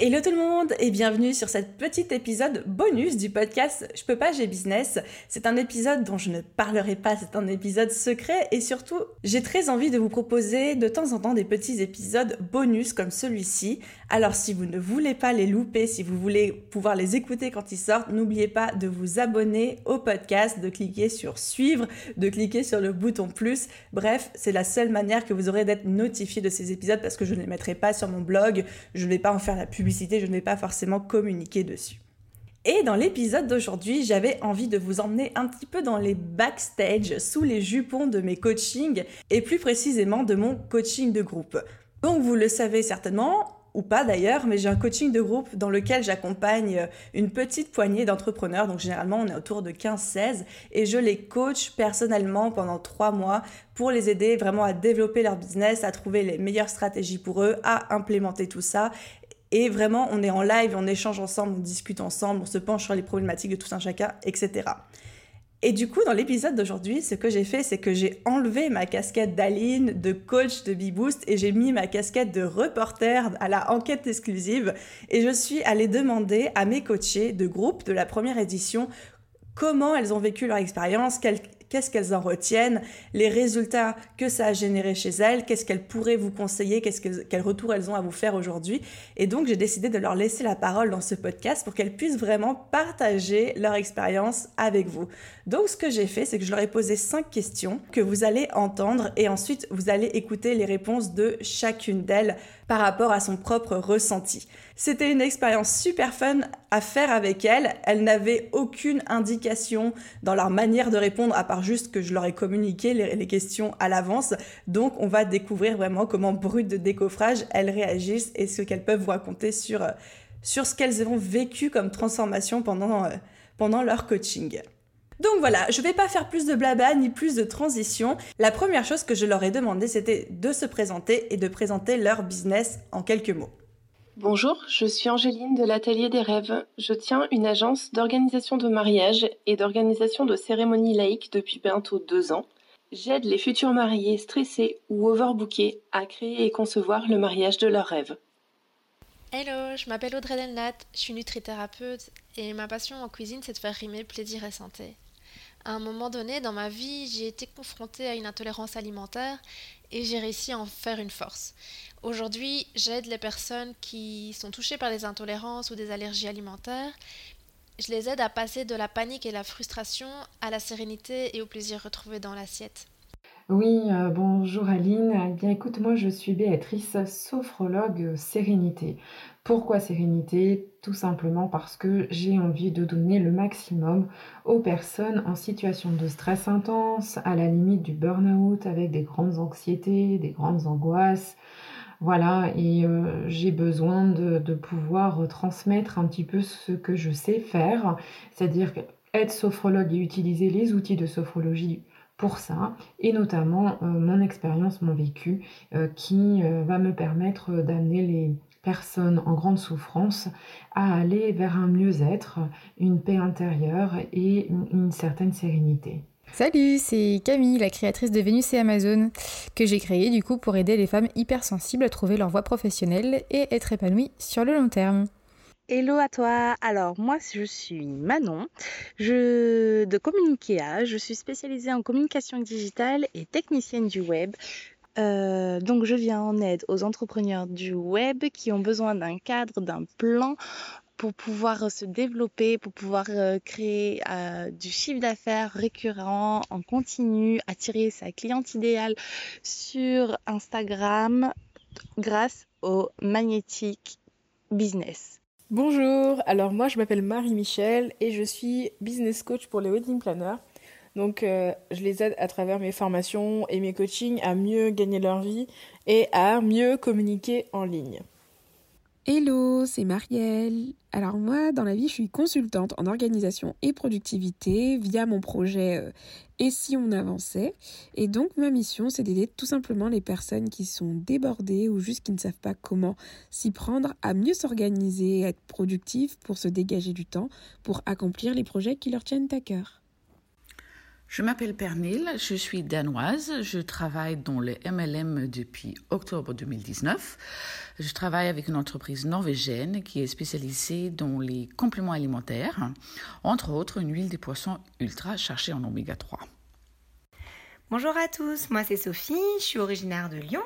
Hello tout le monde et bienvenue sur cet petit épisode bonus du podcast Je peux pas, j'ai business. C'est un épisode dont je ne parlerai pas, c'est un épisode secret et surtout j'ai très envie de vous proposer de temps en temps des petits épisodes bonus comme celui-ci. Alors si vous ne voulez pas les louper, si vous voulez pouvoir les écouter quand ils sortent, n'oubliez pas de vous abonner au podcast, de cliquer sur suivre, de cliquer sur le bouton plus. Bref, c'est la seule manière que vous aurez d'être notifié de ces épisodes parce que je ne les mettrai pas sur mon blog, je ne vais pas en faire la je ne vais pas forcément communiquer dessus. Et dans l'épisode d'aujourd'hui, j'avais envie de vous emmener un petit peu dans les backstage, sous les jupons de mes coachings, et plus précisément de mon coaching de groupe. Donc vous le savez certainement, ou pas d'ailleurs, mais j'ai un coaching de groupe dans lequel j'accompagne une petite poignée d'entrepreneurs, donc généralement on est autour de 15-16, et je les coach personnellement pendant trois mois pour les aider vraiment à développer leur business, à trouver les meilleures stratégies pour eux, à implémenter tout ça et vraiment, on est en live, on échange ensemble, on discute ensemble, on se penche sur les problématiques de tout un chacun, etc. Et du coup, dans l'épisode d'aujourd'hui, ce que j'ai fait, c'est que j'ai enlevé ma casquette d'Aline, de coach de B-Boost, et j'ai mis ma casquette de reporter à la enquête exclusive. Et je suis allée demander à mes coachés de groupe de la première édition comment elles ont vécu leur expérience, qu'est-ce qu'elles en retiennent, les résultats que ça a généré chez elles, qu'est-ce qu'elles pourraient vous conseiller, qu'est-ce que, quel retour elles ont à vous faire aujourd'hui. Et donc, j'ai décidé de leur laisser la parole dans ce podcast pour qu'elles puissent vraiment partager leur expérience avec vous. Donc, ce que j'ai fait, c'est que je leur ai posé cinq questions que vous allez entendre et ensuite, vous allez écouter les réponses de chacune d'elles par rapport à son propre ressenti. C'était une expérience super fun à faire avec elles. Elles n'avaient aucune indication dans leur manière de répondre à part juste que je leur ai communiqué les, questions à l'avance. Donc, on va découvrir vraiment comment, brut de décoffrage, elles réagissent et ce qu'elles peuvent vous raconter sur, euh, sur ce qu'elles ont vécu comme transformation pendant, euh, pendant leur coaching. Donc voilà, je ne vais pas faire plus de blabla ni plus de transition. La première chose que je leur ai demandé, c'était de se présenter et de présenter leur business en quelques mots. Bonjour, je suis Angéline de l'Atelier des Rêves. Je tiens une agence d'organisation de mariage et d'organisation de cérémonies laïques depuis bientôt deux ans. J'aide les futurs mariés stressés ou overbookés à créer et concevoir le mariage de leurs rêves. Hello, je m'appelle Audrey Delnat, je suis nutrithérapeute et ma passion en cuisine c'est de faire rimer plaisir et santé. À un moment donné dans ma vie, j'ai été confrontée à une intolérance alimentaire et j'ai réussi à en faire une force. Aujourd'hui, j'aide les personnes qui sont touchées par des intolérances ou des allergies alimentaires. Je les aide à passer de la panique et la frustration à la sérénité et au plaisir retrouvé dans l'assiette. Oui, euh, bonjour Aline. Eh bien écoute, moi je suis Béatrice, sophrologue sérénité. Pourquoi sérénité? Tout simplement parce que j'ai envie de donner le maximum aux personnes en situation de stress intense, à la limite du burn-out, avec des grandes anxiétés, des grandes angoisses, voilà, et euh, j'ai besoin de, pouvoir transmettre un petit peu ce que je sais faire, c'est-à-dire être sophrologue et utiliser les outils de sophrologie pour ça, et notamment euh, mon expérience, mon vécu, euh, qui va me permettre d'amener les personnes en grande souffrance à aller vers un mieux-être, une paix intérieure et une certaine sérénité. Salut, c'est Camille, la créatrice de Vénus et Amazon, que j'ai créée du coup pour aider les femmes hypersensibles à trouver leur voie professionnelle et être épanouies sur le long terme. Hello à toi. Alors moi je suis Manon, je de Communiquea, je suis spécialisée en communication digitale et technicienne du web. Euh, donc je viens en aide aux entrepreneurs du web qui ont besoin d'un cadre, d'un plan pour pouvoir se développer, pour pouvoir euh, créer euh, du chiffre d'affaires récurrent en continu, attirer sa cliente idéale sur Instagram grâce au Magnetic Business. Bonjour, alors moi je m'appelle Marie-Michel et je suis business coach pour les wedding planners. Donc euh, je les aide à travers mes formations et mes coachings à mieux gagner leur vie et à mieux communiquer en ligne. Hello, c'est Marielle. Alors moi, dans la vie, je suis consultante en organisation et productivité via mon projet euh, Et si on avançait? Et donc ma mission, c'est d'aider tout simplement les personnes qui sont débordées ou juste qui ne savent pas comment s'y prendre à mieux s'organiser, être productives pour se dégager du temps, pour accomplir les projets qui leur tiennent à cœur. Je m'appelle Pernille, je suis danoise, je travaille dans le MLM depuis octobre 2019. Je travaille avec une entreprise norvégienne qui est spécialisée dans les compléments alimentaires, entre autres une huile de poisson ultra chargée en oméga 3. Bonjour à tous, moi c'est Sophie, je suis originaire de Lyon,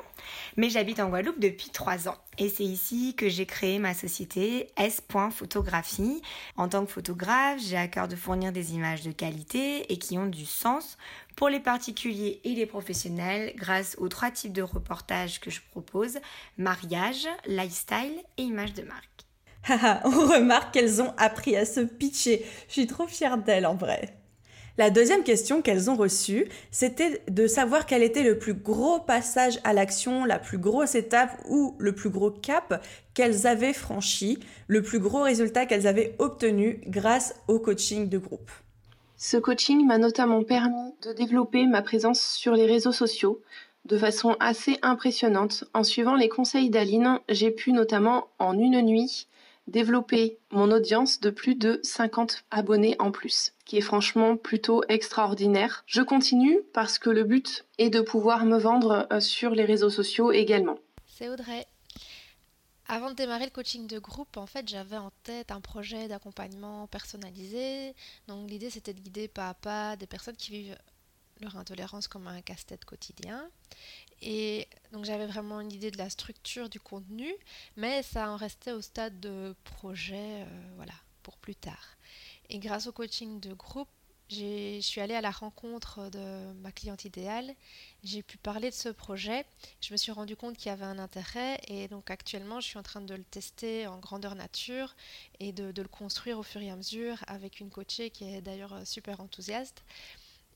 mais j'habite en Guadeloupe depuis 3 ans. Et c'est ici que j'ai créé ma société S. Photographie. En tant que photographe, j'ai à cœur de fournir des images de qualité et qui ont du sens pour les particuliers et les professionnels grâce aux trois types de reportages que je propose, mariage, lifestyle et images de marque. on remarque qu'elles ont appris à se pitcher. Je suis trop fière d'elles en vrai. La deuxième question qu'elles ont reçue, c'était de savoir quel était le plus gros passage à l'action, la plus grosse étape ou le plus gros cap qu'elles avaient franchi, le plus gros résultat qu'elles avaient obtenu grâce au coaching de groupe. Ce coaching m'a notamment permis de développer ma présence sur les réseaux sociaux de façon assez impressionnante. En suivant les conseils d'Aline, j'ai pu notamment en une nuit développer mon audience de plus de 50 abonnés en plus, qui est franchement plutôt extraordinaire. Je continue parce que le but est de pouvoir me vendre euh, sur les réseaux sociaux également. C'est Audrey. Avant de démarrer le coaching de groupe, en fait, j'avais en tête un projet d'accompagnement personnalisé. Donc l'idée, c'était de guider pas à pas des personnes qui vivent leur intolérance comme un casse-tête quotidien. Et donc j'avais vraiment une idée de la structure du contenu, mais ça en restait au stade de projet, euh, voilà, pour plus tard. Et grâce au coaching de groupe, je suis allée à la rencontre de ma cliente idéale, j'ai pu parler de ce projet, je me suis rendu compte qu'il y avait un intérêt. Et donc actuellement je suis en train de le tester en grandeur nature et de, le construire au fur et à mesure avec une coachée qui est d'ailleurs super enthousiaste.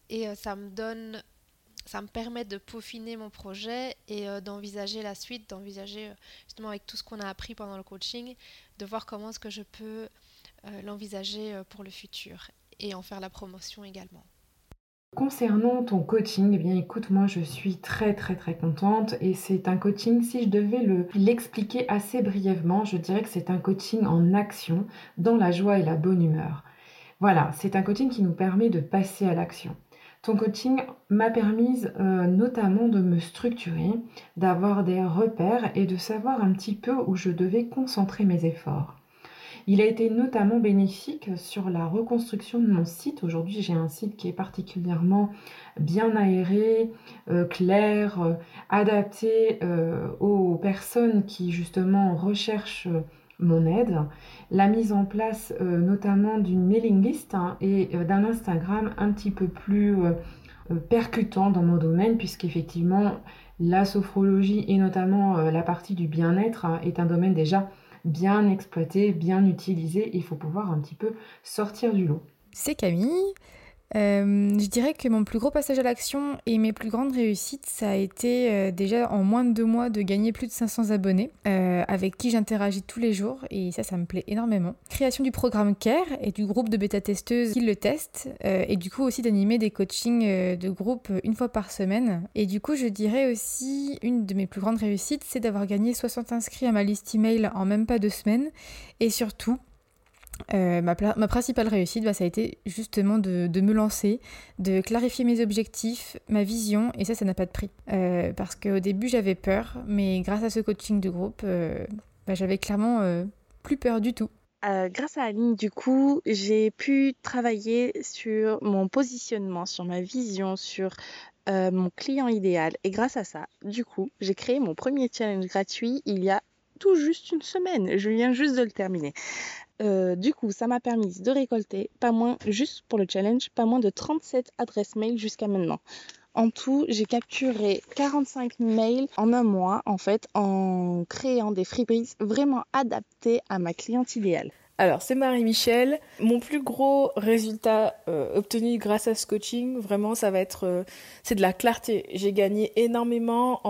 Et euh, ça me donne ça me permet de peaufiner mon projet et euh, d'envisager la suite, d'envisager euh, justement avec tout ce qu'on a appris pendant le coaching, de voir comment est-ce que je peux euh, l'envisager pour le futur et en faire la promotion également. Concernant ton coaching, eh bien écoute, moi je suis très très très contente et c'est un coaching, si je devais l'expliquer assez brièvement, je dirais que c'est un coaching en action, dans la joie et la bonne humeur. Voilà, c'est un coaching qui nous permet de passer à l'action. Ton coaching m'a permis euh, notamment de me structurer, d'avoir des repères et de savoir un petit peu où je devais concentrer mes efforts. Il a été notamment bénéfique sur la reconstruction de mon site. Aujourd'hui, j'ai un site qui est particulièrement bien aéré, euh, clair, euh, adapté aux personnes qui justement recherchent mon aide, la mise en place euh, notamment d'une mailing list hein, et euh, d'un Instagram un petit peu plus euh, percutant dans mon domaine puisqu'effectivement la sophrologie et notamment la partie du bien-être hein, est un domaine déjà bien exploité, bien utilisé. Il faut pouvoir un petit peu sortir du lot. C'est Camille. Euh, je dirais que mon plus gros passage à l'action et mes plus grandes réussites, ça a été euh, déjà en moins de deux mois de gagner plus de 500 abonnés euh, avec qui j'interagis tous les jours et ça, ça me plaît énormément. Création du programme CARE et du groupe de bêta-testeuses qui le testent et du coup aussi d'animer des coachings de groupe une fois par semaine. Et du coup, je dirais aussi une de mes plus grandes réussites, c'est d'avoir gagné 60 inscrits à ma liste email en même pas deux semaines et surtout euh, ma, principale réussite, bah, ça a été justement de, me lancer, de clarifier mes objectifs, ma vision, et ça, ça n'a pas de prix. Euh, parce qu'au début, j'avais peur, mais grâce à ce coaching de groupe, euh, bah, j'avais clairement plus peur du tout. grâce à Aline, du coup, j'ai pu travailler sur mon positionnement, sur ma vision, sur mon client idéal. Et grâce à ça, du coup, j'ai créé mon premier challenge gratuit il y a tout juste une semaine. Je viens juste de le terminer. Euh, du coup, ça m'a permis de récolter pas moins, juste pour le challenge, pas moins de 37 adresses mail jusqu'à maintenant. En tout, j'ai capturé 45 mails en un mois, en fait, en créant des freebies vraiment adaptés à ma cliente idéale. Alors, c'est Marie-Michel. Mon plus gros résultat euh, obtenu grâce à ce coaching, vraiment, ça va être, euh, c'est de la clarté. J'ai gagné énormément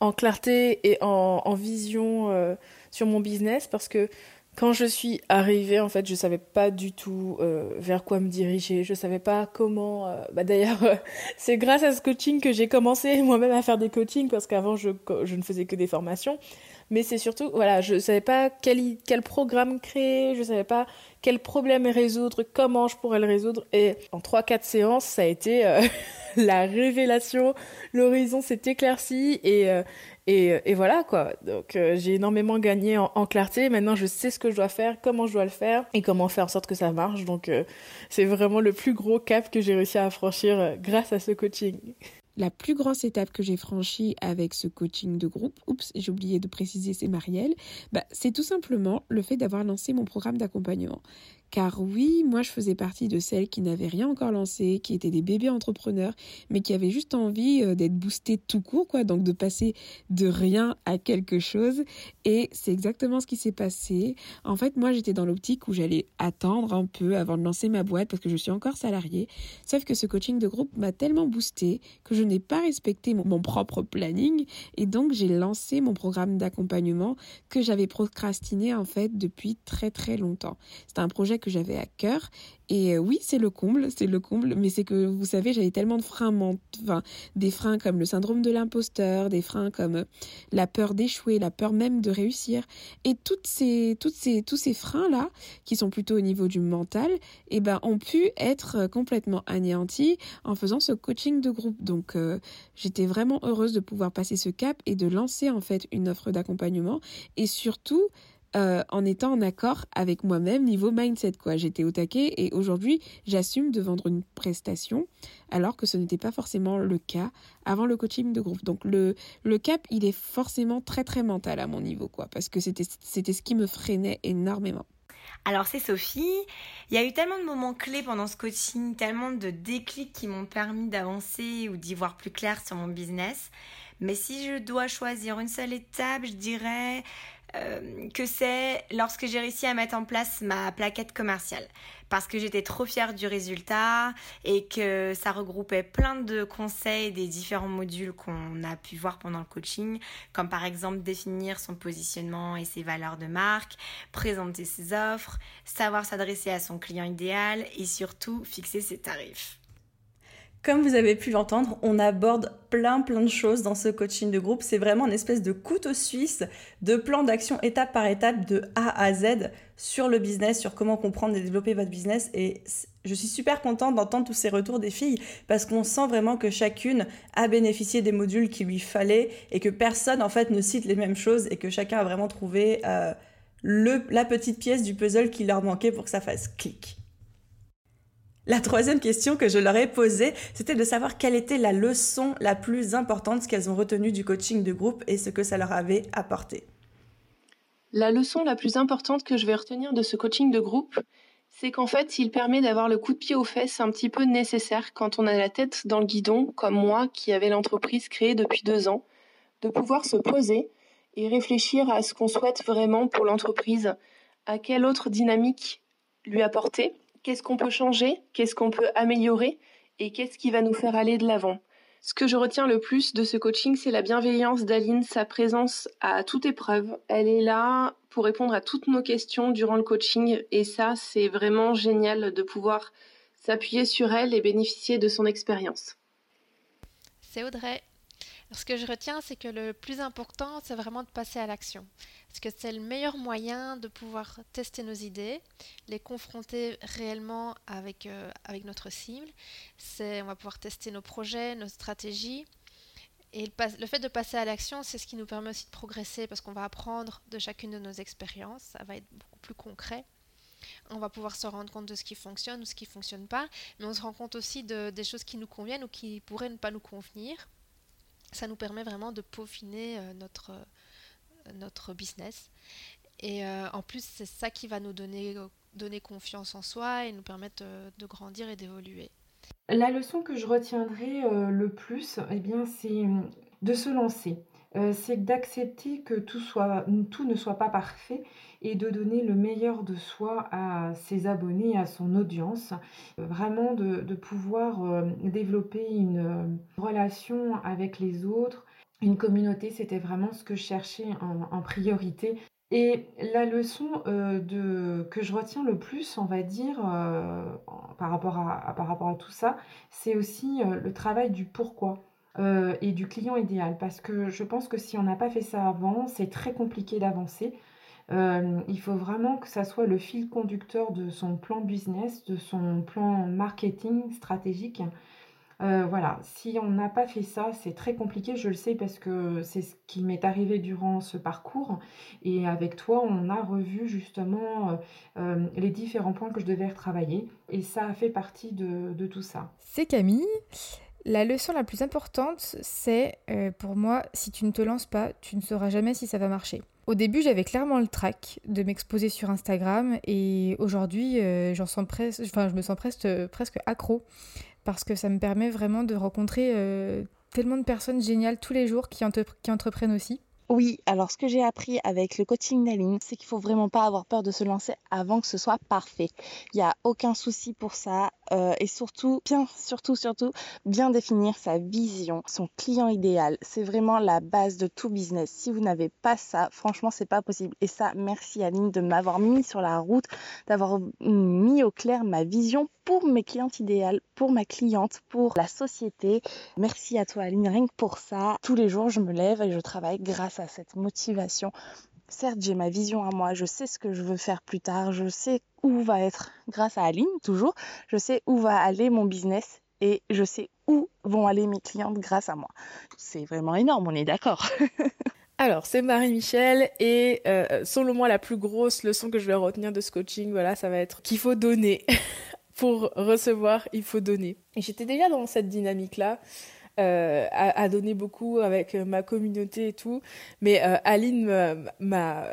en clarté et en, vision sur mon business parce que quand je suis arrivée, en fait, je savais pas du tout euh, vers quoi me diriger. Je savais pas comment. Euh, bah d'ailleurs, c'est grâce à ce coaching que j'ai commencé moi-même à faire des coachings parce qu'avant je, je ne faisais que des formations. Mais c'est surtout, voilà, je savais pas quel, programme créer, je savais pas quel problème résoudre, comment je pourrais le résoudre. Et en 3-4 séances, ça a été la révélation. L'horizon s'est éclairci et, et, voilà quoi. Donc euh, j'ai énormément gagné en, clarté. Maintenant je sais ce que je dois faire, comment je dois le faire et comment faire en sorte que ça marche. Donc euh, c'est vraiment le plus gros cap que j'ai réussi à franchir euh, grâce à ce coaching. La plus grosse étape que j'ai franchie avec ce coaching de groupe, oups, j'ai oublié de préciser, c'est Marielle, bah, c'est tout simplement le fait d'avoir lancé mon programme d'accompagnement. Car oui, moi je faisais partie de celles qui n'avaient rien encore lancé, qui étaient des bébés entrepreneurs, mais qui avaient juste envie euh, d'être boostées tout court, quoi, donc de passer de rien à quelque chose. Et c'est exactement ce qui s'est passé. En fait, moi j'étais dans l'optique où j'allais attendre un peu avant de lancer ma boîte parce que je suis encore salariée. Sauf que ce coaching de groupe m'a tellement boosté que je n'ai pas respecté mon, mon propre planning et donc j'ai lancé mon programme d'accompagnement que j'avais procrastiné en fait depuis très très longtemps. C'était un projet que j'avais à cœur. Et euh, oui, c'est le comble, c'est le comble, mais c'est que vous savez, j'avais tellement de freins, enfin, des freins comme le syndrome de l'imposteur, des freins comme euh, la peur d'échouer, la peur même de réussir. Et toutes ces, toutes ces, tous ces freins-là, qui sont plutôt au niveau du mental, eh ben, ont pu être euh, complètement anéantis en faisant ce coaching de groupe. Donc, j'étais vraiment heureuse de pouvoir passer ce cap et de lancer en fait une offre d'accompagnement et surtout euh, en étant en accord avec moi-même niveau mindset quoi. J'étais au taquet et aujourd'hui j'assume de vendre une prestation alors que ce n'était pas forcément le cas avant le coaching de groupe. Donc le, le cap il est forcément très très mental à mon niveau quoi parce que c'était c'était ce qui me freinait énormément. Alors c'est Sophie, il y a eu tellement de moments clés pendant ce coaching, tellement de déclics qui m'ont permis d'avancer ou d'y voir plus clair sur mon business. Mais si je dois choisir une seule étape, je dirais euh, que c'est lorsque j'ai réussi à mettre en place ma plaquette commerciale. Parce que j'étais trop fière du résultat et que ça regroupait plein de conseils des différents modules qu'on a pu voir pendant le coaching, comme par exemple définir son positionnement et ses valeurs de marque, présenter ses offres, savoir s'adresser à son client idéal et surtout fixer ses tarifs. Comme vous avez pu l'entendre, on aborde plein plein de choses dans ce coaching de groupe. C'est vraiment une espèce de couteau suisse de plan d'action étape par étape de A à Z sur le business, sur comment comprendre et développer votre business. Et je suis super contente d'entendre tous ces retours des filles parce qu'on sent vraiment que chacune a bénéficié des modules qu'il lui fallait et que personne en fait ne cite les mêmes choses et que chacun a vraiment trouvé euh, la petite pièce du puzzle qui leur manquait pour que ça fasse clic. La troisième question que je leur ai posée, c'était de savoir quelle était la leçon la plus importante qu'elles ont retenue du coaching de groupe et ce que ça leur avait apporté. La leçon la plus importante que je vais retenir de ce coaching de groupe, c'est qu'en fait, il permet d'avoir le coup de pied aux fesses un petit peu nécessaire quand on a la tête dans le guidon, comme moi qui avait l'entreprise créée depuis deux ans, de pouvoir se poser et réfléchir à ce qu'on souhaite vraiment pour l'entreprise, à quelle autre dynamique lui apporter qu'est-ce qu'on peut changer, qu'est-ce qu'on peut améliorer? Et qu'est-ce qui va nous faire aller de l'avant? Ce que je retiens le plus de ce coaching, c'est la bienveillance d'Aline, sa présence à toute épreuve. Elle est là pour répondre à toutes nos questions durant le coaching et ça, c'est vraiment génial de pouvoir s'appuyer sur elle et bénéficier de son expérience. C'est Audrey. Ce que je retiens, c'est que le plus important, c'est vraiment de passer à l'action. Parce que c'est le meilleur moyen de pouvoir tester nos idées, les confronter réellement avec, euh, avec notre cible. C'est, on va pouvoir tester nos projets, nos stratégies. Et le, le fait de passer à l'action, c'est ce qui nous permet aussi de progresser parce qu'on va apprendre de chacune de nos expériences. Ça va être beaucoup plus concret on va pouvoir se rendre compte de ce qui fonctionne ou ce qui ne fonctionne pas, mais on se rend compte aussi de, des choses qui nous conviennent ou qui pourraient ne pas nous convenir ça nous permet vraiment de peaufiner euh, notre, euh, notre business. Et euh, en plus, c'est ça qui va nous donner, donner confiance en soi et nous permettre de grandir et d'évoluer. La leçon que je retiendrai le plus, eh c'est de se lancer. C'est d'accepter que tout, soit, tout ne soit pas parfait et de donner le meilleur de soi à ses abonnés, à son audience. Vraiment de, pouvoir euh, développer une euh, relation avec les autres une communauté, c'était vraiment ce que je cherchais en, priorité. Et la leçon de, que je retiens le plus, on va dire, par, rapport à, par rapport à tout ça, c'est aussi le travail du pourquoi. Et du client idéal. Parce que je pense que si on n'a pas fait ça avant, c'est très compliqué d'avancer. il faut vraiment que ça soit le fil conducteur de son plan business, de son plan marketing stratégique. Euh, voilà, si on n'a pas fait ça, c'est très compliqué, je le sais parce que c'est ce qui m'est arrivé durant ce parcours. Et avec toi, on a revu justement euh, euh, les différents points que je devais retravailler. Et ça a fait partie de, tout ça. C'est Camille. La leçon la plus importante, c'est pour moi, si tu ne te lances pas, tu ne sauras jamais si ça va marcher. Au début, j'avais clairement le trac de m'exposer sur Instagram et aujourd'hui, sens presque, je me sens presque, accro parce que ça me permet vraiment de rencontrer euh, tellement de personnes géniales tous les jours qui, qui entreprennent aussi. Oui, alors ce que j'ai appris avec le coaching d'Aline, c'est qu'il faut vraiment pas avoir peur de se lancer avant que ce soit parfait. Il n'y a aucun souci pour ça euh, et surtout, bien, surtout, surtout, bien définir sa vision, son client idéal. C'est vraiment la base de tout business. Si vous n'avez pas ça, franchement, c'est pas possible. Et ça, merci Aline de m'avoir mis sur la route, d'avoir mis au clair ma vision pour mes clientes idéales, pour ma cliente, pour la société. Merci à toi Aline, que pour ça. Tous les jours, je me lève et je travaille grâce à cette motivation. Certes, j'ai ma vision à moi, je sais ce que je veux faire plus tard, je sais où va être, grâce à Aline toujours, je sais où va aller mon business et je sais où vont aller mes clientes grâce à moi. C'est vraiment énorme, on est d'accord. Alors, c'est Marie-Michel et euh, selon moi, la plus grosse leçon que je vais retenir de ce coaching, voilà, ça va être qu'il faut donner. pour recevoir, il faut donner. Et j'étais déjà dans cette dynamique-là. Euh, à, donner beaucoup avec euh, ma communauté et tout. Mais euh, Aline m'a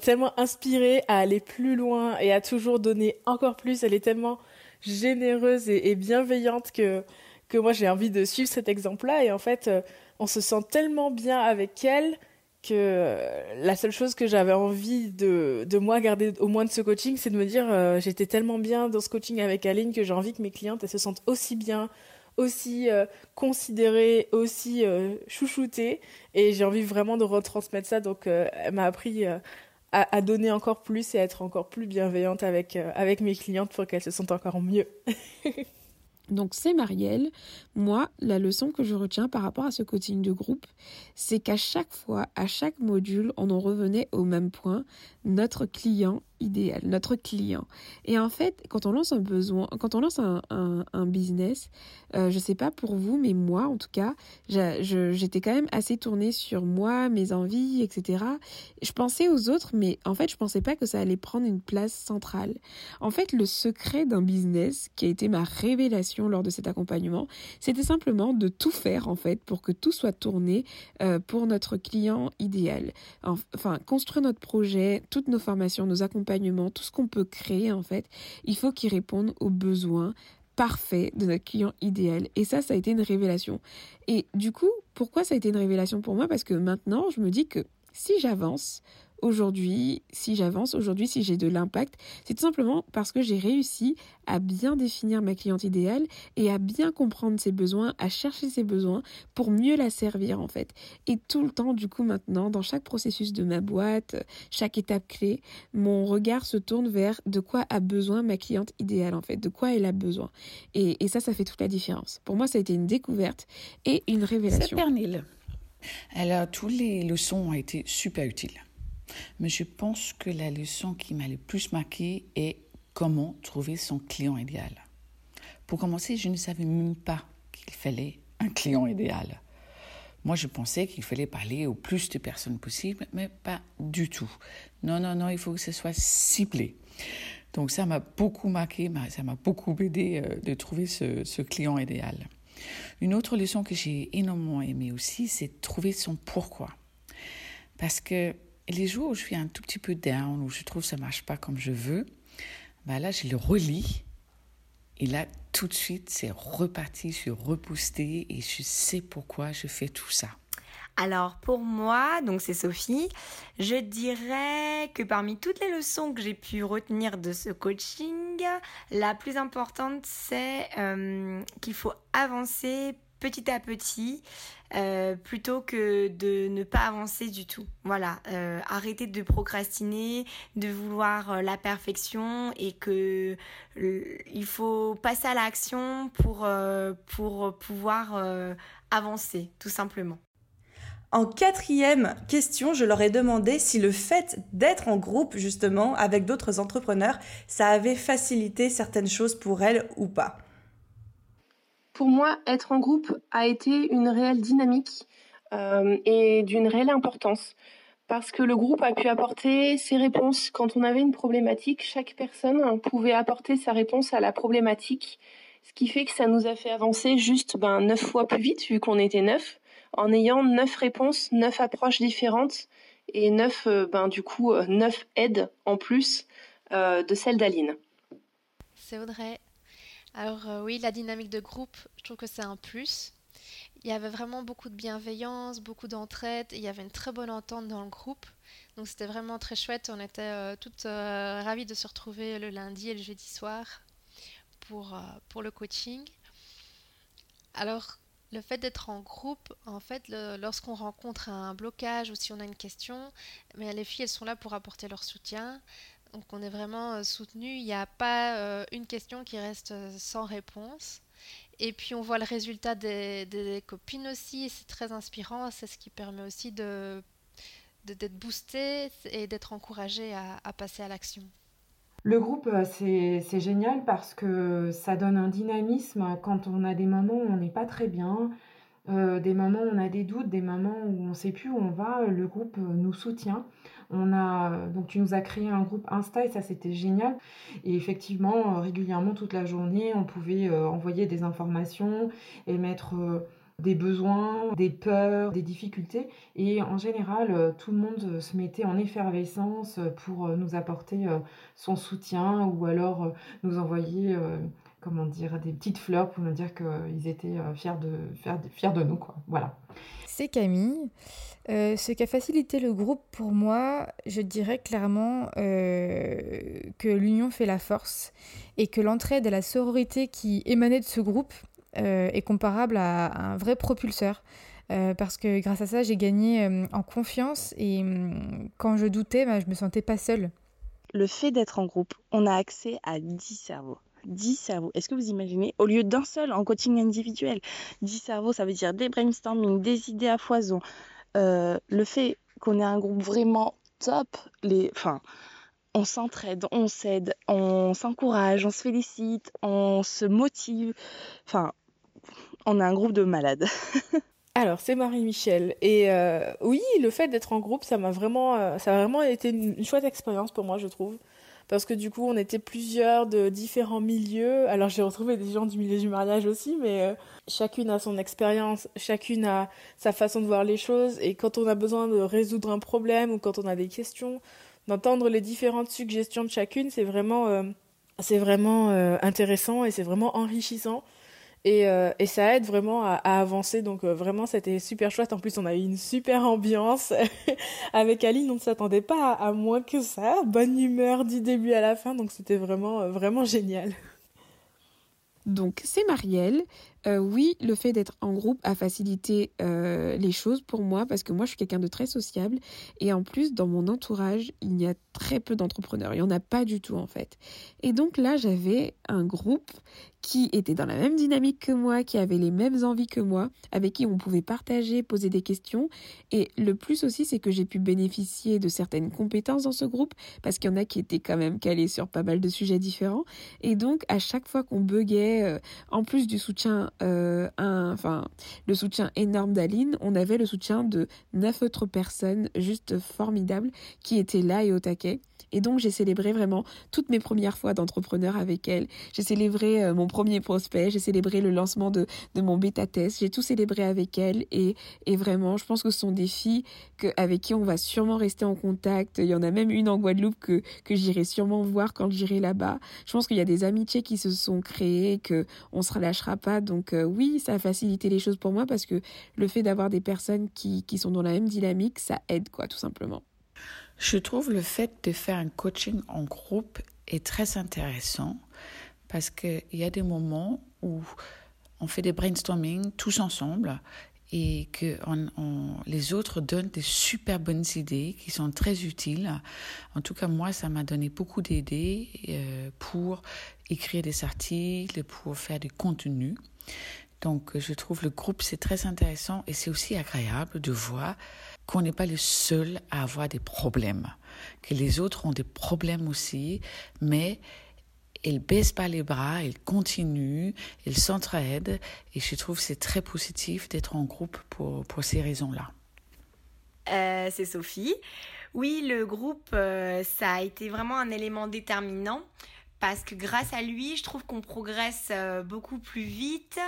tellement inspirée à aller plus loin et à toujours donner encore plus. Elle est tellement généreuse et, bienveillante que que moi j'ai envie de suivre cet exemple-là. Et en fait, on se sent tellement bien avec elle que la seule chose que j'avais envie de, de moi garder au moins de ce coaching, c'est de me dire euh, j'étais tellement bien dans ce coaching avec Aline que j'ai envie que mes clientes elles se sentent aussi bien, aussi euh, considérées, aussi euh, chouchoutées. Et j'ai envie vraiment de retransmettre ça. Donc elle m'a appris à, à, donner encore plus et à être encore plus bienveillante avec, avec mes clientes pour qu'elles se sentent encore mieux. Donc c'est Marielle. Moi, la leçon que je retiens par rapport à ce coaching de groupe, c'est qu'à chaque fois, à chaque module, on en revenait au même point, notre client idéal, notre client. Et en fait, quand on lance un besoin, quand on lance un, business, euh, je sais pas pour vous, mais moi, en tout cas, j'étais quand même assez tournée sur moi, mes envies, etc. Je pensais aux autres, mais en fait, je pensais pas que ça allait prendre une place centrale. En fait, le secret d'un business, qui a été ma révélation lors de cet accompagnement, c'était simplement de tout faire, en fait, pour que tout soit tourné euh, pour notre client idéal. Enfin, construire notre projet, toutes nos formations, nos accompagnements, tout ce qu'on peut créer en fait, il faut qu'il réponde aux besoins parfaits de notre client idéal. Et ça, ça a été une révélation. Et du coup, pourquoi ça a été une révélation pour moi? Parce que maintenant, je me dis que si j'avance, aujourd'hui, si j'avance, aujourd'hui, si j'ai de l'impact, c'est tout simplement parce que j'ai réussi à bien définir ma cliente idéale et à bien comprendre ses besoins, à chercher ses besoins pour mieux la servir en fait. Et tout le temps, du coup, maintenant, dans chaque processus de ma boîte, chaque étape clé, mon regard se tourne vers de quoi a besoin ma cliente idéale en fait, de quoi elle a besoin. Et, ça, ça fait toute la différence. Pour moi, ça a été une découverte et une révélation. Pernille. Alors, toutes les leçons ont été super utiles. Mais je pense que la leçon qui m'a le plus marqué est comment trouver son client idéal. Pour commencer, je ne savais même pas qu'il fallait un client idéal. Moi, je pensais qu'il fallait parler au plus de personnes possible, mais pas du tout. Non, non, non, il faut que ce soit ciblé. Donc ça m'a beaucoup marqué, ça m'a beaucoup aidé euh, de trouver ce, ce client idéal. Une autre leçon que j'ai énormément aimée aussi, c'est trouver son pourquoi. Parce que les jours où je suis un tout petit peu down, où je trouve que ça marche pas comme je veux, bah là, je le relis. Et là, tout de suite, c'est reparti, je suis repoussée et je sais pourquoi je fais tout ça. Alors pour moi, donc c'est Sophie, je dirais que parmi toutes les leçons que j'ai pu retenir de ce coaching, la plus importante c'est euh, qu'il faut avancer petit à petit euh, plutôt que de ne pas avancer du tout. Voilà, euh, arrêter de procrastiner, de vouloir euh, la perfection et que il faut passer à l'action pour, pour pouvoir avancer, tout simplement. En quatrième question, je leur ai demandé si le fait d'être en groupe, justement, avec d'autres entrepreneurs, ça avait facilité certaines choses pour elles ou pas. Pour moi, être en groupe a été une réelle dynamique euh, et d'une réelle importance parce que le groupe a pu apporter ses réponses quand on avait une problématique. Chaque personne pouvait apporter sa réponse à la problématique, ce qui fait que ça nous a fait avancer juste ben, neuf fois plus vite vu qu'on était neuf, en ayant neuf réponses, neuf approches différentes et neuf, euh, ben, du coup, euh, neuf aides en plus de celle d'Aline. C'est Audrey. Alors euh, oui, la dynamique de groupe, je trouve que c'est un plus. Il y avait vraiment beaucoup de bienveillance, beaucoup d'entraide, il y avait une très bonne entente dans le groupe. Donc c'était vraiment très chouette, on était euh, toutes euh, ravies de se retrouver le lundi et le jeudi soir pour, le coaching. Alors le fait d'être en groupe, en fait, lorsqu'on rencontre un blocage ou si on a une question, mais les filles, elles sont là pour apporter leur soutien. Donc on est vraiment euh, soutenu. Il n'y a pas euh, une question qui reste euh, sans réponse. Et puis on voit le résultat des, copines aussi, c'est très inspirant. C'est ce qui permet aussi de d'être boosté et d'être encouragé à, passer à l'action. Le groupe, c'est génial parce que ça donne un dynamisme quand on a des moments où on n'est pas très bien, des moments où on a des doutes, des moments où on ne sait plus où on va, le groupe nous soutient. On a, donc tu nous as créé un groupe Insta et ça c'était génial. Et effectivement, euh, régulièrement toute la journée, on pouvait euh, envoyer des informations et mettre euh, des besoins, des peurs, des difficultés. Et en général, tout le monde se mettait en effervescence pour nous apporter son soutien ou alors nous envoyer comment dire, des petites fleurs pour nous dire qu'ils étaient fiers de, fiers de nous. Quoi. Voilà. C'est Camille. Euh, ce qui a facilité le groupe pour moi, je dirais clairement euh, que l'union fait la force et que l'entraide et la sororité qui émanait de ce groupe euh, est comparable à, un vrai propulseur. parce que grâce à ça, j'ai gagné en confiance et hum, quand je doutais, bah, je me sentais pas seule. Le fait d'être en groupe, on a accès à 10 cerveaux. 10 cerveaux. Est-ce que vous imaginez Au lieu d'un seul en coaching individuel, 10 cerveaux, ça veut dire des brainstorming, des idées à foison, le fait qu'on ait un groupe vraiment top, les, enfin, on s'entraide, on s'aide, on s'encourage, on se félicite, on se motive. Enfin, on a un groupe de malades. Alors, c'est Marie-Michel. Et euh, oui, le fait d'être en groupe, ça m'a vraiment, euh, ça a vraiment été une chouette expérience pour moi, je trouve parce que du coup on était plusieurs de différents milieux. Alors j'ai retrouvé des gens du milieu du mariage aussi, mais euh, chacune a son expérience, chacune a sa façon de voir les choses et quand on a besoin de résoudre un problème ou quand on a des questions, d'entendre les différentes suggestions de chacune, c'est vraiment euh, c'est vraiment euh, intéressant et c'est vraiment enrichissant. Et, euh, et, ça aide vraiment à, avancer. Donc euh, vraiment, c'était super chouette. En plus, on a eu une super ambiance avec Aline. On ne s'attendait pas à, moins que ça. Bonne humeur du début à la fin. Donc c'était vraiment, euh, vraiment génial. Donc c'est Marielle. Oui, le fait d'être en groupe a facilité les choses pour moi parce que moi je suis quelqu'un de très sociable et en plus dans mon entourage il y a très peu d'entrepreneurs, il n'y en a pas du tout en fait. Et donc là j'avais un groupe qui était dans la même dynamique que moi, qui avait les mêmes envies que moi, avec qui on pouvait partager, poser des questions. Et le plus aussi, c'est que j'ai pu bénéficier de certaines compétences dans ce groupe, parce qu'il y en a qui étaient quand même calés sur pas mal de sujets différents. Et donc, à chaque fois qu'on buguait, euh, en plus du soutien, euh, enfin, le soutien énorme d'Aline, on avait le soutien de neuf autres personnes juste formidables qui étaient là et au taquet. Et donc, j'ai célébré vraiment toutes mes premières fois d'entrepreneur avec elle. J'ai célébré euh, mon premier prospect, j'ai célébré le lancement de, de mon bêta test, j'ai tout célébré avec elle. Et, et vraiment, je pense que ce sont des filles que, avec qui on va sûrement rester en contact. Il y en a même une en Guadeloupe que, que j'irai sûrement voir quand j'irai là-bas. Je pense qu'il y a des amitiés qui se sont créées, que on se relâchera pas. Donc euh, oui, ça a facilité les choses pour moi parce que le fait d'avoir des personnes qui, qui sont dans la même dynamique, ça aide, quoi, tout simplement. Je trouve le fait de faire un coaching en groupe est très intéressant parce qu'il y a des moments où on fait des brainstorming tous ensemble et que les autres donnent des super bonnes idées qui sont très utiles. En tout cas, moi, ça m'a donné beaucoup d'idées euh, pour écrire des articles, pour faire du contenu. Donc, je trouve le groupe, c'est très intéressant et c'est aussi agréable de voir qu'on n'est pas les seuls à avoir des problèmes, que les autres ont des problèmes aussi, mais ils baissent pas les bras, ils continuent, ils s'entraident. Et je trouve c'est très positif d'être en groupe pour, pour ces raisons-là. Euh, c'est Sophie. Oui, le groupe, euh, ça a été vraiment un élément déterminant parce que grâce à lui, je trouve qu'on progresse euh, beaucoup plus vite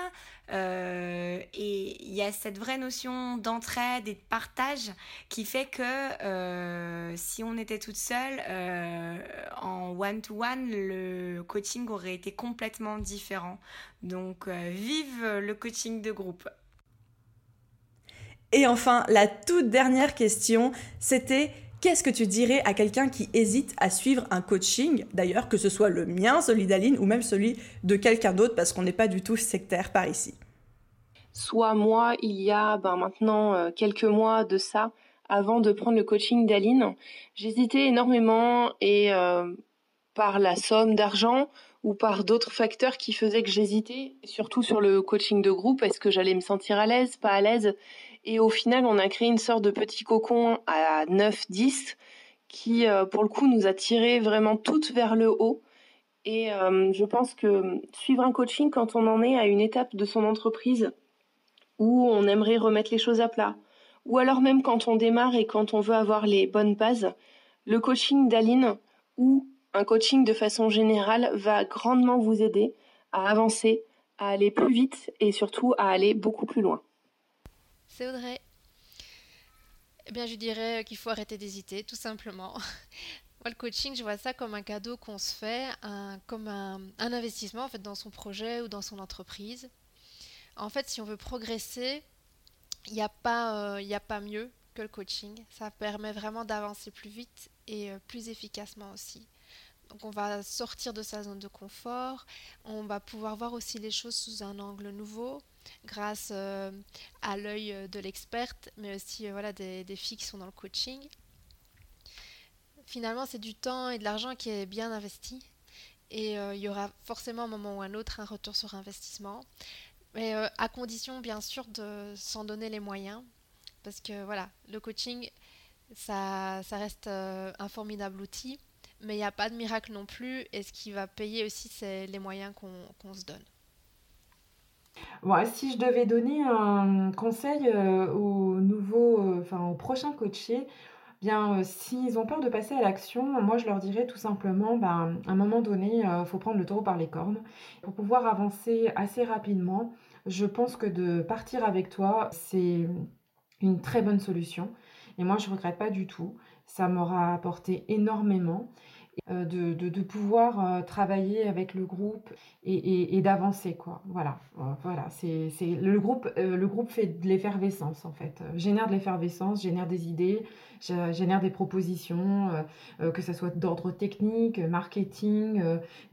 euh, et il y a cette vraie notion d'entraide et de partage qui fait que euh, si on était toute seule en one-to-one, le coaching aurait été complètement différent. Donc vive le coaching de groupe. Et enfin, la toute dernière question, c'était Qu'est-ce que tu dirais à quelqu'un qui hésite à suivre un coaching, d'ailleurs que ce soit le mien, celui d'Aline, ou même celui de quelqu'un d'autre, parce qu'on n'est pas du tout sectaire par ici? Soit moi, il y a ben, maintenant euh, quelques mois de ça, avant de prendre le coaching d'Aline, j'hésitais énormément et euh, par la somme d'argent ou par d'autres facteurs qui faisaient que j'hésitais, surtout sur le coaching de groupe, est-ce que j'allais me sentir à l'aise, pas à l'aise? Et au final, on a créé une sorte de petit cocon à 9-10 qui, euh, pour le coup, nous a tiré vraiment toutes vers le haut. Et euh, je pense que suivre un coaching quand on en est à une étape de son entreprise où on aimerait remettre les choses à plat, ou alors même quand on démarre et quand on veut avoir les bonnes bases, le coaching d'Aline ou un coaching de façon générale va grandement vous aider à avancer, à aller plus vite et surtout à aller beaucoup plus loin. C'est Audrey. Eh bien, je dirais qu'il faut arrêter d'hésiter, tout simplement. Moi, le coaching, je vois ça comme un cadeau qu'on se fait, comme un, investissement en fait dans son projet ou dans son entreprise. En fait, si on veut progresser, il n'y a, pas, euh, a pas mieux que le coaching. Ça permet vraiment d'avancer plus vite et euh, plus efficacement aussi. Donc on va sortir de sa zone de confort, on va pouvoir voir aussi les choses sous un angle nouveau, grâce euh, à l'œil euh, de l'experte, mais aussi euh, voilà, des, filles qui sont dans le coaching. Finalement, c'est du temps et de l'argent qui est bien investi. Et il y aura forcément un moment ou un autre un retour sur investissement. Mais à condition, bien sûr, de s'en donner les moyens. Parce que voilà, le coaching, ça, ça reste un formidable outil. Mais il n'y a pas de miracle non plus. Et ce qui va payer aussi, c'est les moyens qu'on se donne si je devais donner un conseil euh, aux euh, aux prochains coachés, bien, euh, s'ils ont peur de passer à l'action, moi je leur dirais tout simplement, ben, à un moment donné, il faut prendre le taureau par les cornes. Pour pouvoir avancer assez rapidement, je pense que de partir avec toi, c'est une très bonne solution. Et moi, je ne regrette pas du tout. Ça m'aura apporté énormément. Euh, de, pouvoir euh, travailler avec le groupe et, d'avancer quoi. Voilà. Euh, voilà. C'est le groupe le groupe fait de l'effervescence en fait. Génère de l'effervescence génère des idées génère des propositions que ce soit d'ordre technique marketing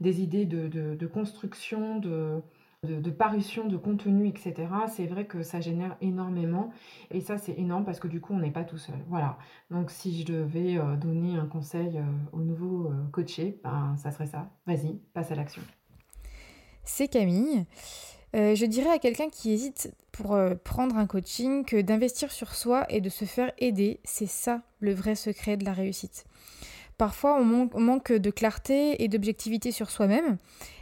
des idées de construction de de, parution de contenu, etc., c'est vrai que ça génère énormément. Et ça, c'est énorme parce que du coup, on n'est pas tout seul. Voilà. Donc, si je devais euh, donner un conseil euh, au nouveau euh, coaché, ben, ça serait ça. Vas-y, passe à l'action. C'est Camille. je dirais à quelqu'un qui hésite pour prendre un coaching que d'investir sur soi et de se faire aider, c'est ça le vrai secret de la réussite. Parfois, on, manque de clarté et d'objectivité sur soi-même.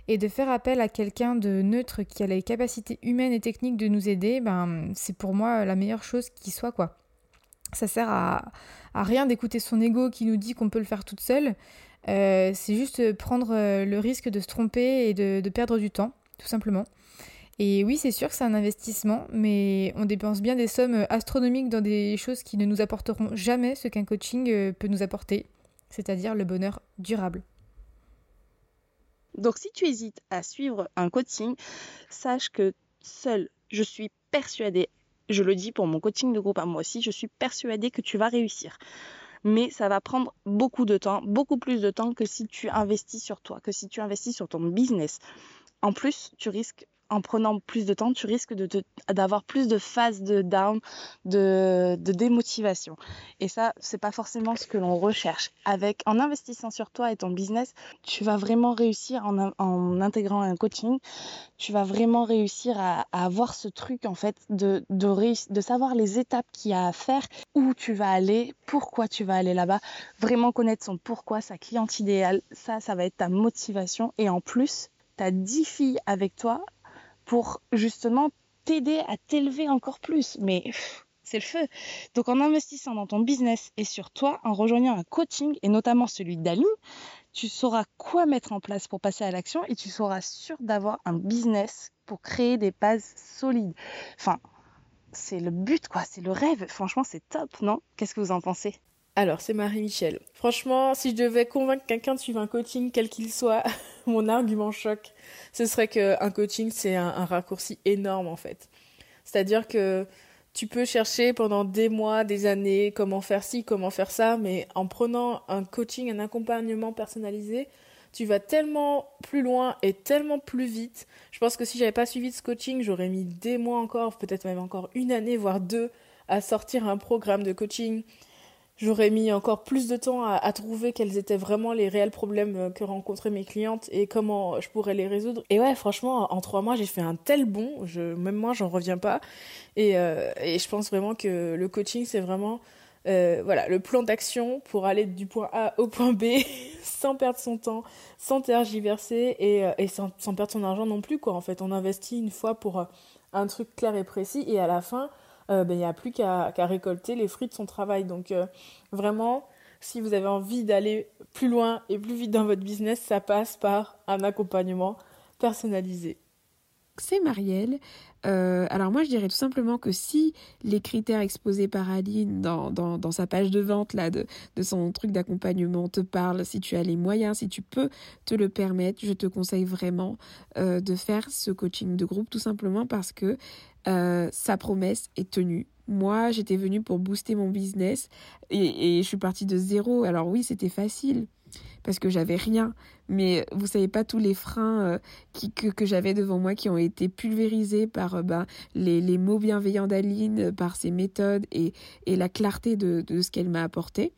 Et de faire appel à quelqu'un de neutre qui a les capacités humaines et techniques de nous aider, ben, c'est pour moi la meilleure chose qui soit. quoi. Ça sert à, rien d'écouter son ego qui nous dit qu'on peut le faire toute seule. Euh, c'est juste prendre euh, le risque de se tromper et de, perdre du temps, tout simplement. Et oui, c'est sûr que c'est un investissement, mais on dépense bien des sommes astronomiques dans des choses qui ne nous apporteront jamais ce qu'un coaching euh, peut nous apporter c'est-à-dire le bonheur durable. Donc si tu hésites à suivre un coaching, sache que seul, je suis persuadée, je le dis pour mon coaching de groupe à moi aussi, je suis persuadée que tu vas réussir. Mais ça va prendre beaucoup de temps, beaucoup plus de temps que si tu investis sur toi, que si tu investis sur ton business. En plus, tu risques en prenant plus de temps, tu risques d'avoir plus de phases de down, de, démotivation. Et ça, c'est pas forcément ce que l'on recherche. Avec, en investissant sur toi et ton business, tu vas vraiment réussir en, intégrant un coaching. Tu vas vraiment réussir à, avoir ce truc, en fait, de, de, de savoir les étapes qu'il y a à faire, où tu vas aller, pourquoi tu vas aller là-bas, vraiment connaître son pourquoi, sa cliente idéale. Ça, ça va être ta motivation. Et en plus, tu as 10 filles avec toi pour justement t'aider à t'élever encore plus. Mais c'est le feu. Donc en investissant dans ton business et sur toi, en rejoignant un coaching et notamment celui d'Aline, tu sauras quoi mettre en place pour passer à l'action et tu seras sûr d'avoir un business pour créer des bases solides. Enfin, c'est le but quoi, c'est le rêve. Franchement, c'est top, non? Qu'est-ce que vous en pensez? Alors, c'est Marie-Michel. Franchement, si je devais convaincre quelqu'un de suivre un coaching, quel qu'il soit, mon argument choc, ce serait qu'un coaching, c'est un, raccourci énorme en fait. C'est-à-dire que tu peux chercher pendant des mois, des années, comment faire ci, comment faire ça, mais en prenant un coaching, un accompagnement personnalisé, tu vas tellement plus loin et tellement plus vite. Je pense que si j'avais pas suivi ce coaching, j'aurais mis des mois encore, peut-être même encore une année, voire deux, à sortir un programme de coaching j'aurais mis encore plus de temps à, trouver quels étaient vraiment les réels problèmes euh, que rencontraient mes clientes et comment je pourrais les résoudre. Et ouais, franchement, en trois mois, j'ai fait un tel bond, même moi, j'en reviens pas. Et, euh, et, je pense vraiment que le coaching, c'est vraiment euh, voilà, le plan d'action pour aller du point A au point B sans perdre son temps, sans tergiverser et, sans, perdre son argent non plus. En fait, on investit une fois pour un truc clair et précis et à la fin, il n'y a plus qu'à récolter les fruits de son travail. Donc euh, vraiment, si vous avez envie d'aller plus loin et plus vite dans votre business, ça passe par un accompagnement personnalisé c'est Marielle. Euh, alors moi, je dirais tout simplement que si les critères exposés par Aline dans, dans, sa page de vente, là, de, de son truc d'accompagnement te parlent, si tu as les moyens, si tu peux te le permettre, je te conseille vraiment euh, de faire ce coaching de groupe, tout simplement parce que euh, sa promesse est tenue. Moi, j'étais venue pour booster mon business et, et je suis partie de zéro. Alors oui, c'était facile parce que j'avais rien. Mais vous savez pas tous les freins euh, que, que j'avais devant moi qui ont été pulvérisés par euh, ben, les, les, mots bienveillants d'Aline, par ses méthodes et, et la clarté de, de ce qu'elle m'a apporté.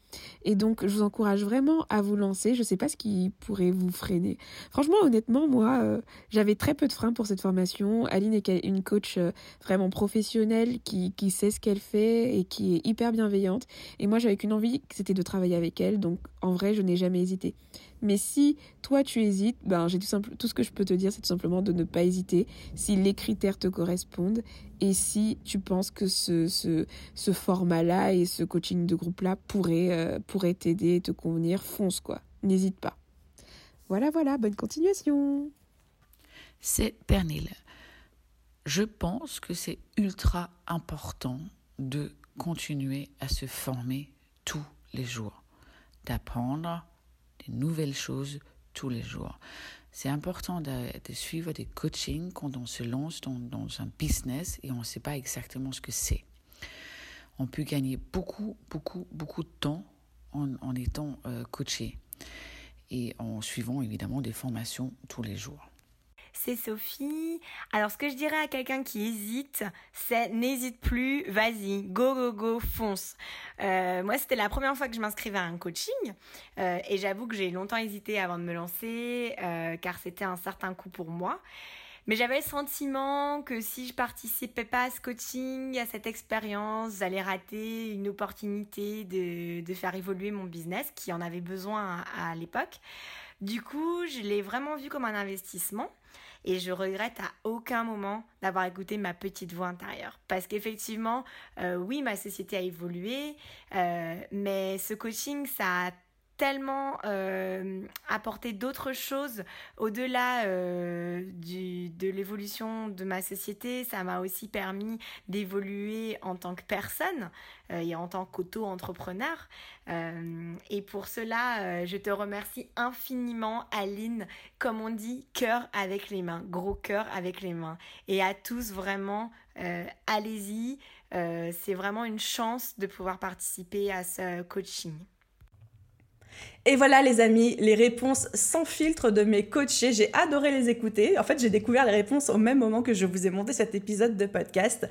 Et donc, je vous encourage vraiment à vous lancer. Je sais pas ce qui pourrait vous freiner. Franchement, honnêtement, moi, euh, j'avais très peu de freins pour cette formation. Aline est une coach vraiment professionnelle qui, qui sait ce qu'elle fait et qui est hyper bienveillante. Et moi, j'avais qu'une envie, c'était de travailler avec elle. Donc, en vrai, je n'ai jamais hésité. Mais si toi tu hésites, ben j'ai tout, simple, tout ce que je peux te dire, c'est tout simplement de ne pas hésiter si les critères te correspondent et si tu penses que ce, ce, ce format-là et ce coaching de groupe-là pourrait, euh, pourrait t'aider et te convenir, fonce quoi. N'hésite pas. Voilà, voilà, bonne continuation. C'est Pernil. Je pense que c'est ultra important de continuer à se former tous les jours, d'apprendre nouvelles choses tous les jours. C'est important de, suivre des coachings quand on se lance dans, un business et on ne sait pas exactement ce que c'est. On peut gagner beaucoup, beaucoup, beaucoup de temps en, étant euh, coaché et en suivant évidemment des formations tous les jours c'est Sophie. Alors ce que je dirais à quelqu'un qui hésite, c'est n'hésite plus, vas-y, go go go, fonce. Euh, moi c'était la première fois que je m'inscrivais à un coaching euh, et j'avoue que j'ai longtemps hésité avant de me lancer euh, car c'était un certain coup pour moi. Mais j'avais le sentiment que si je participais pas à ce coaching, à cette expérience, j'allais rater une opportunité de, de, faire évoluer mon business qui en avait besoin à l'époque. Du coup, je l'ai vraiment vu comme un investissement et je regrette à aucun moment d'avoir écouté ma petite voix intérieure. Parce qu'effectivement, euh, oui, ma société a évolué, euh, mais ce coaching, ça a tellement euh, d'autres choses au-delà euh, de l'évolution de ma société. Ça m'a aussi permis d'évoluer en tant que personne euh, et en tant qu'auto-entrepreneur. et pour cela, je te remercie infiniment, Aline. Comme on dit, cœur avec les mains, gros cœur avec les mains. Et à tous, vraiment, allez-y. C'est vraiment une chance de pouvoir participer à ce coaching. Et voilà les amis, les réponses sans filtre de mes coachés. J'ai adoré les écouter. En fait, j'ai découvert les réponses au même moment que je vous ai monté cet épisode de podcast.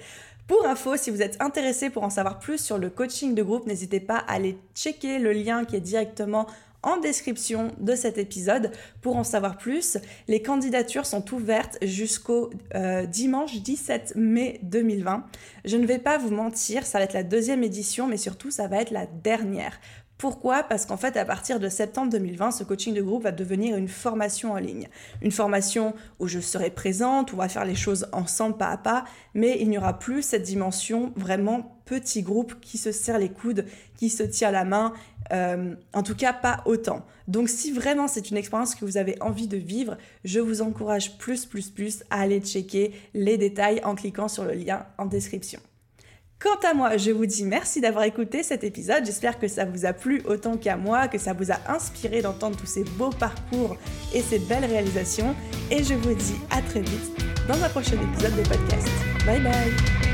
Pour info, si vous êtes intéressé pour en savoir plus sur le coaching de groupe, n'hésitez pas à aller checker le lien qui est directement en description de cet épisode pour en savoir plus. Les candidatures sont ouvertes jusqu'au euh, dimanche 17 mai 2020. Je ne vais pas vous mentir, ça va être la deuxième édition, mais surtout ça va être la dernière. Pourquoi? Parce qu'en fait, à partir de septembre 2020, ce coaching de groupe va devenir une formation en ligne. Une formation où je serai présente, où on va faire les choses ensemble, pas à pas, mais il n'y aura plus cette dimension vraiment petit groupe qui se serre les coudes, qui se tient la main, euh, en tout cas pas autant. Donc si vraiment c'est une expérience que vous avez envie de vivre, je vous encourage plus, plus, plus à aller checker les détails en cliquant sur le lien en description. Quant à moi, je vous dis merci d'avoir écouté cet épisode. J'espère que ça vous a plu autant qu'à moi, que ça vous a inspiré d'entendre tous ces beaux parcours et ces belles réalisations. Et je vous dis à très vite dans un prochain épisode de podcast. Bye bye